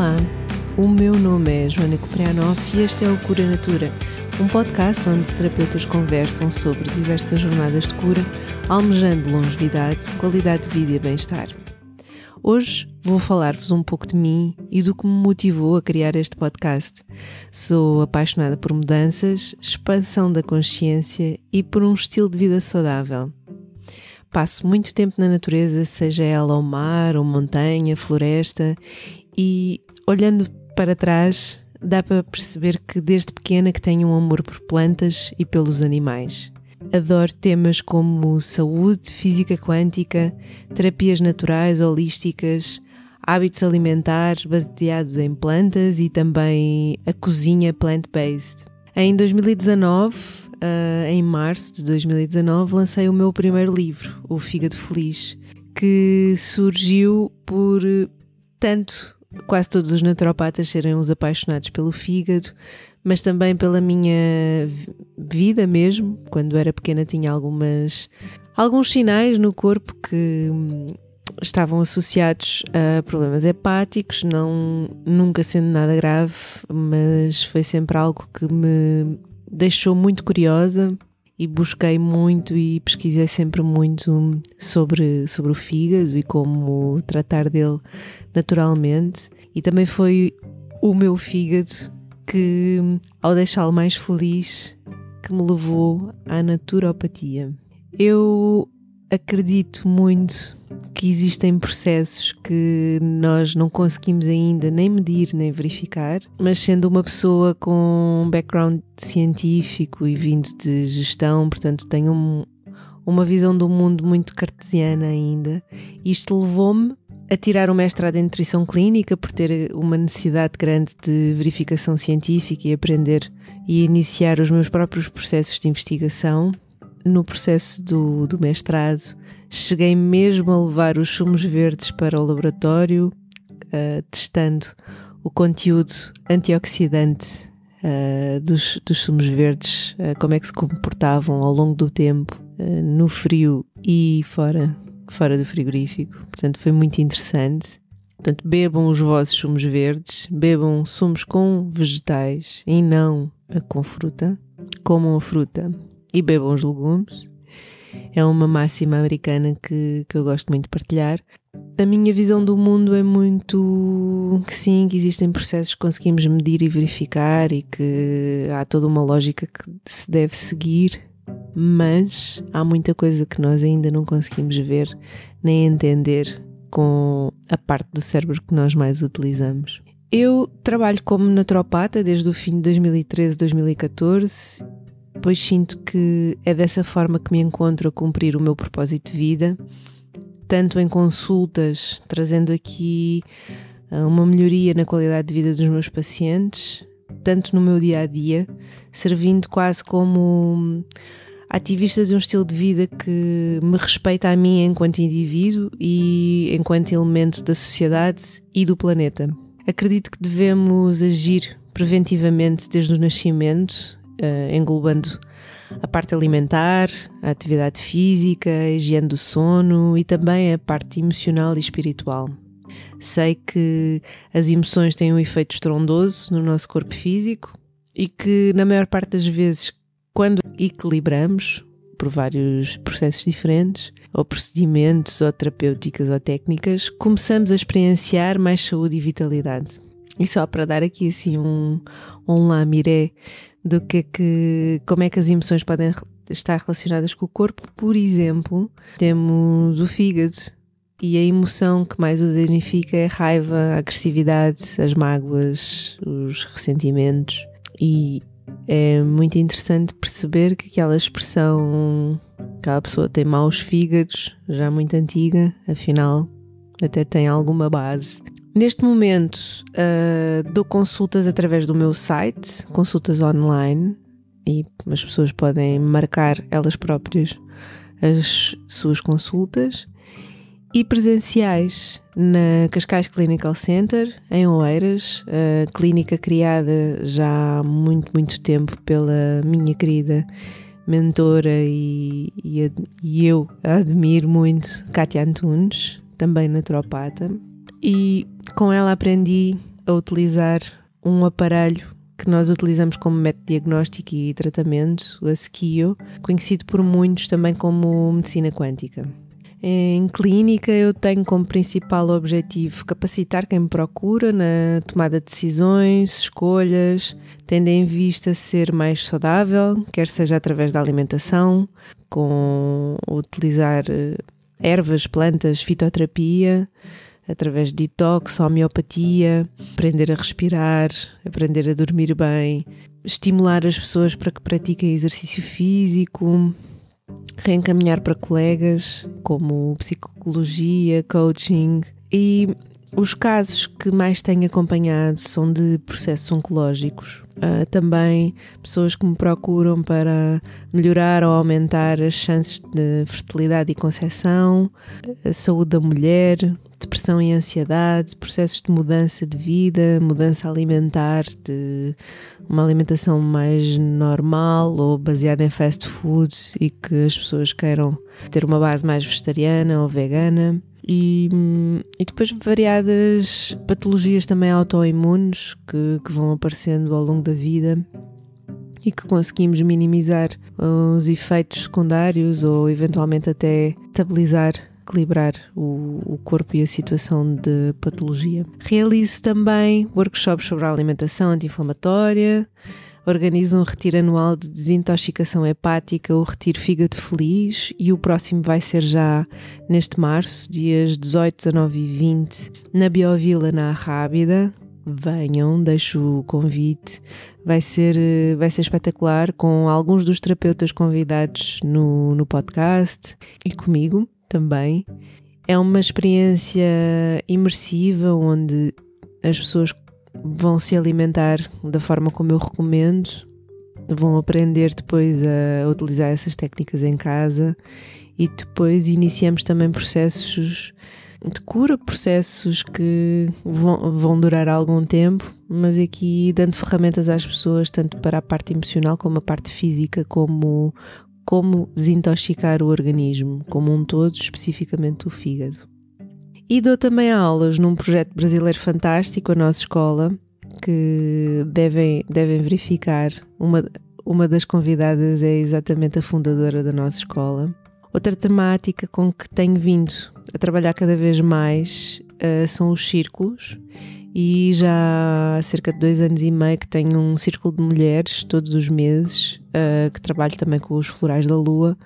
Olá, o meu nome é Joana Coprianoff e este é o Cura Natura, um podcast onde terapeutas conversam sobre diversas jornadas de cura, almejando longevidade, qualidade de vida e bem-estar. Hoje vou falar-vos um pouco de mim e do que me motivou a criar este podcast. Sou apaixonada por mudanças, expansão da consciência e por um estilo de vida saudável. Passo muito tempo na natureza, seja ela o mar, ou montanha, floresta, e olhando para trás dá para perceber que desde pequena que tenho um amor por plantas e pelos animais. Adoro temas como saúde, física quântica, terapias naturais, holísticas, hábitos alimentares baseados em plantas e também a cozinha plant-based. Em 2019, uh, eh, em março de 2019, lancei o meu primeiro livro, O Fígado Feliz, que surgiu por tanto quase todos os naturopatas serem os apaixonados pelo fígado, mas também pela minha vida mesmo. Quando era pequena tinha algumas alguns sinais no corpo que hum, estavam associados a problemas hepáticos, não nunca sendo nada grave, mas foi sempre algo que me deixou muito curiosa e busquei muito e pesquisei sempre muito sobre, sobre o fígado e como tratar dele naturalmente. E também foi o meu fígado que, ao deixá-lo mais feliz, que me levou à naturopatia. Eu acredito muito que existem processos que nós não conseguimos ainda nem medir nem verificar, mas sendo uma pessoa com um background científico e vindo de gestão, portanto, tenho um, uma visão do mundo muito cartesiana ainda. Isto levou-me a tirar o mestrado em nutrição clínica por ter uma necessidade grande de verificação científica e aprender e iniciar os meus próprios processos de investigação. No processo do, do mestrado, cheguei mesmo a levar os sumos verdes para o laboratório, uh, testando o conteúdo antioxidante uh, dos, dos sumos verdes, uh, como é que se comportavam ao longo do tempo, no frio e fora fora do frigorífico. Portanto, foi muito interessante. Portanto, bebam os vossos sumos verdes, bebam sumos com vegetais e não com fruta. Comam a fruta e bebam os legumes. É uma máxima americana que, que eu gosto muito de partilhar. A minha visão do mundo é muito que sim, que existem processos que conseguimos medir e verificar e que há toda uma lógica que se deve seguir mas há muita coisa que nós ainda não conseguimos ver nem entender com a parte do cérebro que nós mais utilizamos. Eu trabalho como naturopata desde o fim de 2013, 2014, pois sinto que é dessa forma que me encontro a cumprir o meu propósito de vida, tanto em consultas, trazendo aqui ah, uma melhoria na qualidade de vida dos meus pacientes, tanto no meu dia a dia, servindo quase como ativista de um estilo de vida que me respeita a mim enquanto indivíduo e enquanto elemento da sociedade e do planeta. Acredito que devemos agir preventivamente desde o nascimento, uh, englobando a parte alimentar, a atividade física, a higiene do sono e também a parte emocional e espiritual. Sei que as emoções têm um efeito estrondoso no nosso corpo físico e que, na maior parte das vezes, quando equilibramos por vários processos diferentes, ou procedimentos, ou terapêuticas, ou técnicas, começamos a experienciar mais saúde e vitalidade. E só para dar aqui assim um, um lamiré do que é que, como é que as emoções podem estar relacionadas com o corpo, por exemplo, temos o fígado e a emoção que mais o danifica é a raiva, a agressividade, as mágoas, os ressentimentos. E é muito interessante perceber que aquela expressão aquela pessoa tem maus fígados, já muito antiga, afinal até tem alguma base. Neste momento uh, dou consultas através do meu site, consultas online, e as pessoas podem marcar elas próprias as suas consultas e presenciais na Cascais Clinical Center, em Oeiras, a clínica criada já há muito, muito tempo pela minha querida mentora e, e, e eu admiro muito, Kátia Antunes, também naturopata, e com ela aprendi a utilizar um aparelho que nós utilizamos como método diagnóstico e tratamento, a SKIO, conhecido por muitos também como medicina quântica. Em clínica, eu tenho como principal objetivo capacitar quem me procura na tomada de decisões, escolhas, tendo em vista ser mais saudável, quer seja através da alimentação, com utilizar eh, ervas, plantas, fitoterapia, através de detox, homeopatia, aprender a respirar, aprender a dormir bem, estimular as pessoas para que pratiquem exercício físico, reencaminhar para colegas como psicologia, coaching e os casos que mais tenho acompanhado são de processos oncológicos. Uh, também pessoas que me procuram para melhorar ou aumentar as chances de fertilidade e concepção, a saúde da mulher, depressão e ansiedade, processos de mudança de vida, mudança alimentar, de uma alimentação mais normal ou baseada em fast food e que as pessoas queiram ter uma base mais vegetariana ou vegana e, e depois variadas patologias também autoimunes que, que vão aparecendo ao longo da vida e que conseguimos minimizar os efeitos secundários ou eventualmente até estabilizar, equilibrar o, o, corpo e a situação de patologia. Realizo também workshops sobre a alimentação anti-inflamatória, organiza um retiro anual de desintoxicação hepática, o Retiro Fígado Feliz, e o próximo vai ser já neste março, dias 18, 19 e 20, na Biovila, na Rábida. Venham, deixo o convite. Vai ser, vai ser espetacular com alguns dos terapeutas convidados no, no podcast e comigo também. É uma experiência imersiva onde as pessoas vão se alimentar da forma como eu recomendo, vão aprender depois a utilizar essas técnicas em casa e depois iniciamos também processos de cura, processos que vão, vão durar algum tempo, mas aqui dando ferramentas às pessoas, tanto para a parte emocional como a parte física, como como desintoxicar o organismo como um todo, especificamente o fígado. E dou também aulas num projeto brasileiro fantástico, a nossa escola, que devem, devem verificar. Uma, uma das convidadas é exatamente a fundadora da nossa escola. Outra temática com que tenho vindo a trabalhar cada vez mais uh, são os círculos. E já há cerca de dois anos e meio que tenho um círculo de mulheres todos os meses, uh, que trabalho também com os florais da lua.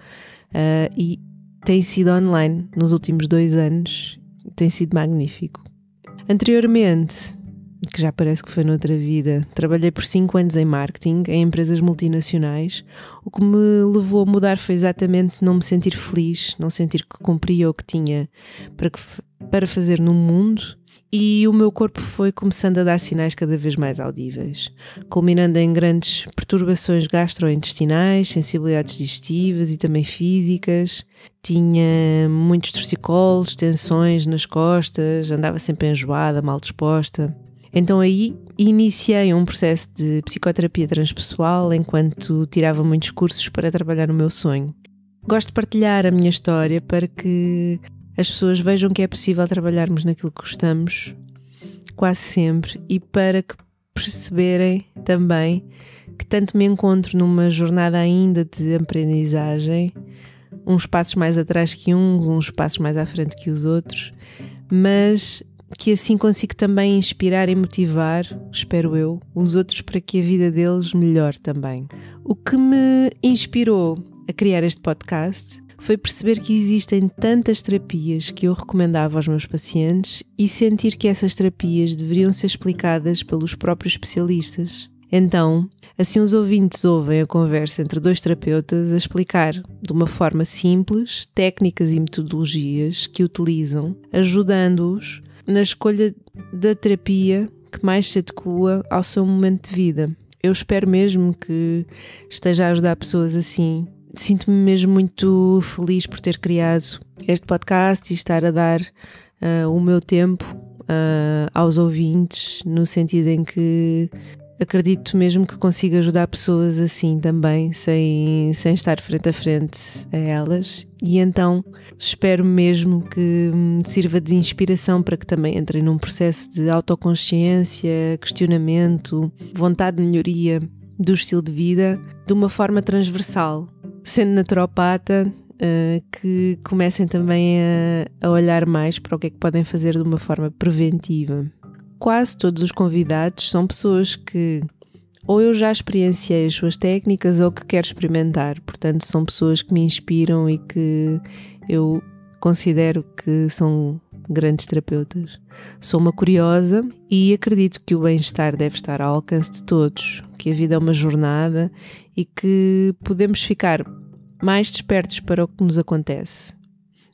Uh, e tem sido online nos últimos dois anos tem sido magnífico. Anteriormente, que já parece que foi noutra vida, trabalhei por 5 anos em marketing, em empresas multinacionais. O que me levou a mudar foi exatamente não me sentir feliz, não sentir que cumpria o que tinha para, que, para fazer no mundo e o meu corpo foi começando a dar sinais cada vez mais audíveis, culminando em grandes perturbações gastrointestinais, sensibilidades digestivas e também físicas. Tinha muitos torcicolos, tensões nas costas, andava sempre enjoada, mal disposta. Então aí iniciei um processo de psicoterapia transpessoal enquanto tirava muitos cursos para trabalhar no meu sonho. Gosto de partilhar a minha história para que as pessoas vejam que é possível trabalharmos naquilo que gostamos quase sempre e para que perceberem também que tanto me encontro numa jornada ainda de aprendizagem, uns passos mais atrás que uns, uns passos mais à frente que os outros, mas que assim consigo também inspirar e motivar, espero eu, os outros para que a vida deles melhore também. O que me inspirou a criar este podcast foi perceber que existem tantas terapias que eu recomendava aos meus pacientes e sentir que essas terapias deveriam ser explicadas pelos próprios especialistas. Então, assim os ouvintes ouvem a conversa entre dois terapeutas a explicar de uma forma simples técnicas e metodologias que utilizam, ajudando-os na escolha da terapia que mais se adequa ao seu momento de vida. Eu espero mesmo que esteja a ajudar pessoas assim sinto-me mesmo muito feliz por ter criado este podcast e estar a dar uh, o meu tempo uh, aos ouvintes, no sentido em que acredito mesmo que consiga ajudar pessoas assim também, sem, sem estar frente a frente a elas. E então espero mesmo que sirva de inspiração para que também entrem num processo de autoconsciência, questionamento, vontade de melhoria do estilo de vida de uma forma transversal. Sendo naturopata, uh, que comecem também a, a olhar mais para o que é que podem fazer de uma forma preventiva. Quase todos os convidados são pessoas que ou eu já experienciei as suas técnicas ou que quero experimentar, portanto, são pessoas que me inspiram e que eu considero que são grandes terapeutas. Sou uma curiosa e acredito que o bem-estar deve estar ao alcance de todos, que a vida é uma jornada e que podemos ficar mais despertos para o que nos acontece.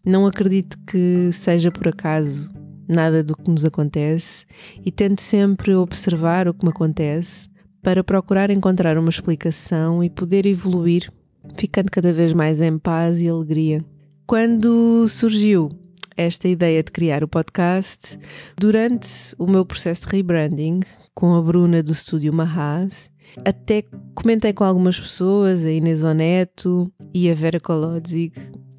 Não acredito que seja por acaso nada do que nos acontece e tento sempre observar o que me acontece para procurar encontrar uma explicação e poder evoluir, ficando cada vez mais em paz e alegria. Quando surgiu esta ideia de criar o podcast, durante o meu processo de rebranding com a Bruna do estúdio Mahaz, até comentei com algumas pessoas, a Inês Oneto e a Vera Kolodzig,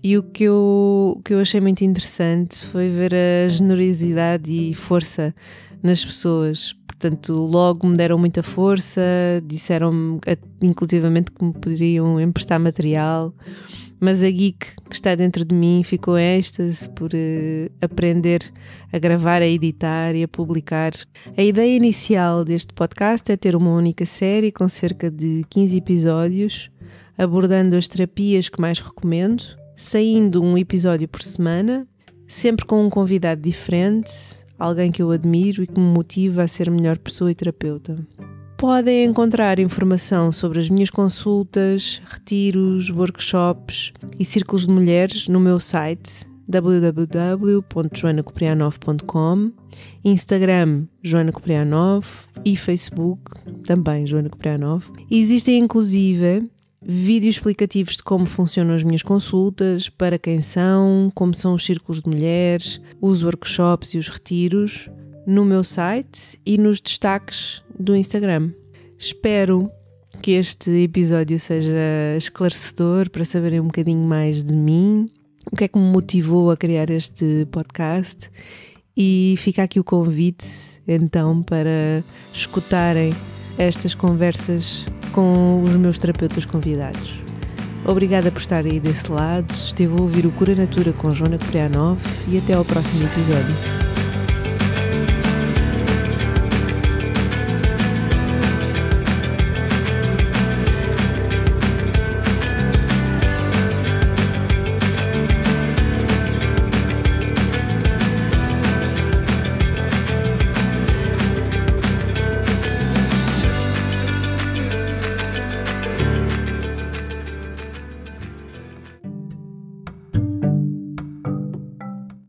e o que, eu, o que eu achei muito interessante foi ver a generosidade e força nas pessoas. Portanto, logo me deram muita força, disseram-me inclusivamente que me poderiam emprestar material mas a geek que está dentro de mim ficou êxtase por uh, aprender a gravar, a editar e a publicar. A ideia inicial deste podcast é ter uma única série com cerca de 15 episódios, abordando as terapias que mais recomendo, saindo um episódio por semana, sempre com um convidado diferente, alguém que eu admiro e que me motiva a ser melhor pessoa e terapeuta. Podem encontrar informação sobre as minhas consultas, retiros, workshops e círculos de mulheres no meu site www.joanacoprianov.com, Instagram Joana Coprianov e Facebook também Joana Coprianov. Existem inclusive vídeos explicativos de como funcionam as minhas consultas, para quem são, como são os círculos de mulheres, os workshops e os retiros no meu site e nos destaques do Instagram. Espero que este episódio seja esclarecedor para saberem um bocadinho mais de mim, o que é que me motivou a criar este podcast e fica aqui o convite então para escutarem estas conversas com os meus terapeutas convidados. Obrigada por estar aí desse lado. Esteve a ouvir o Cura Natura com Joana Coprianov e até ao próximo episódio.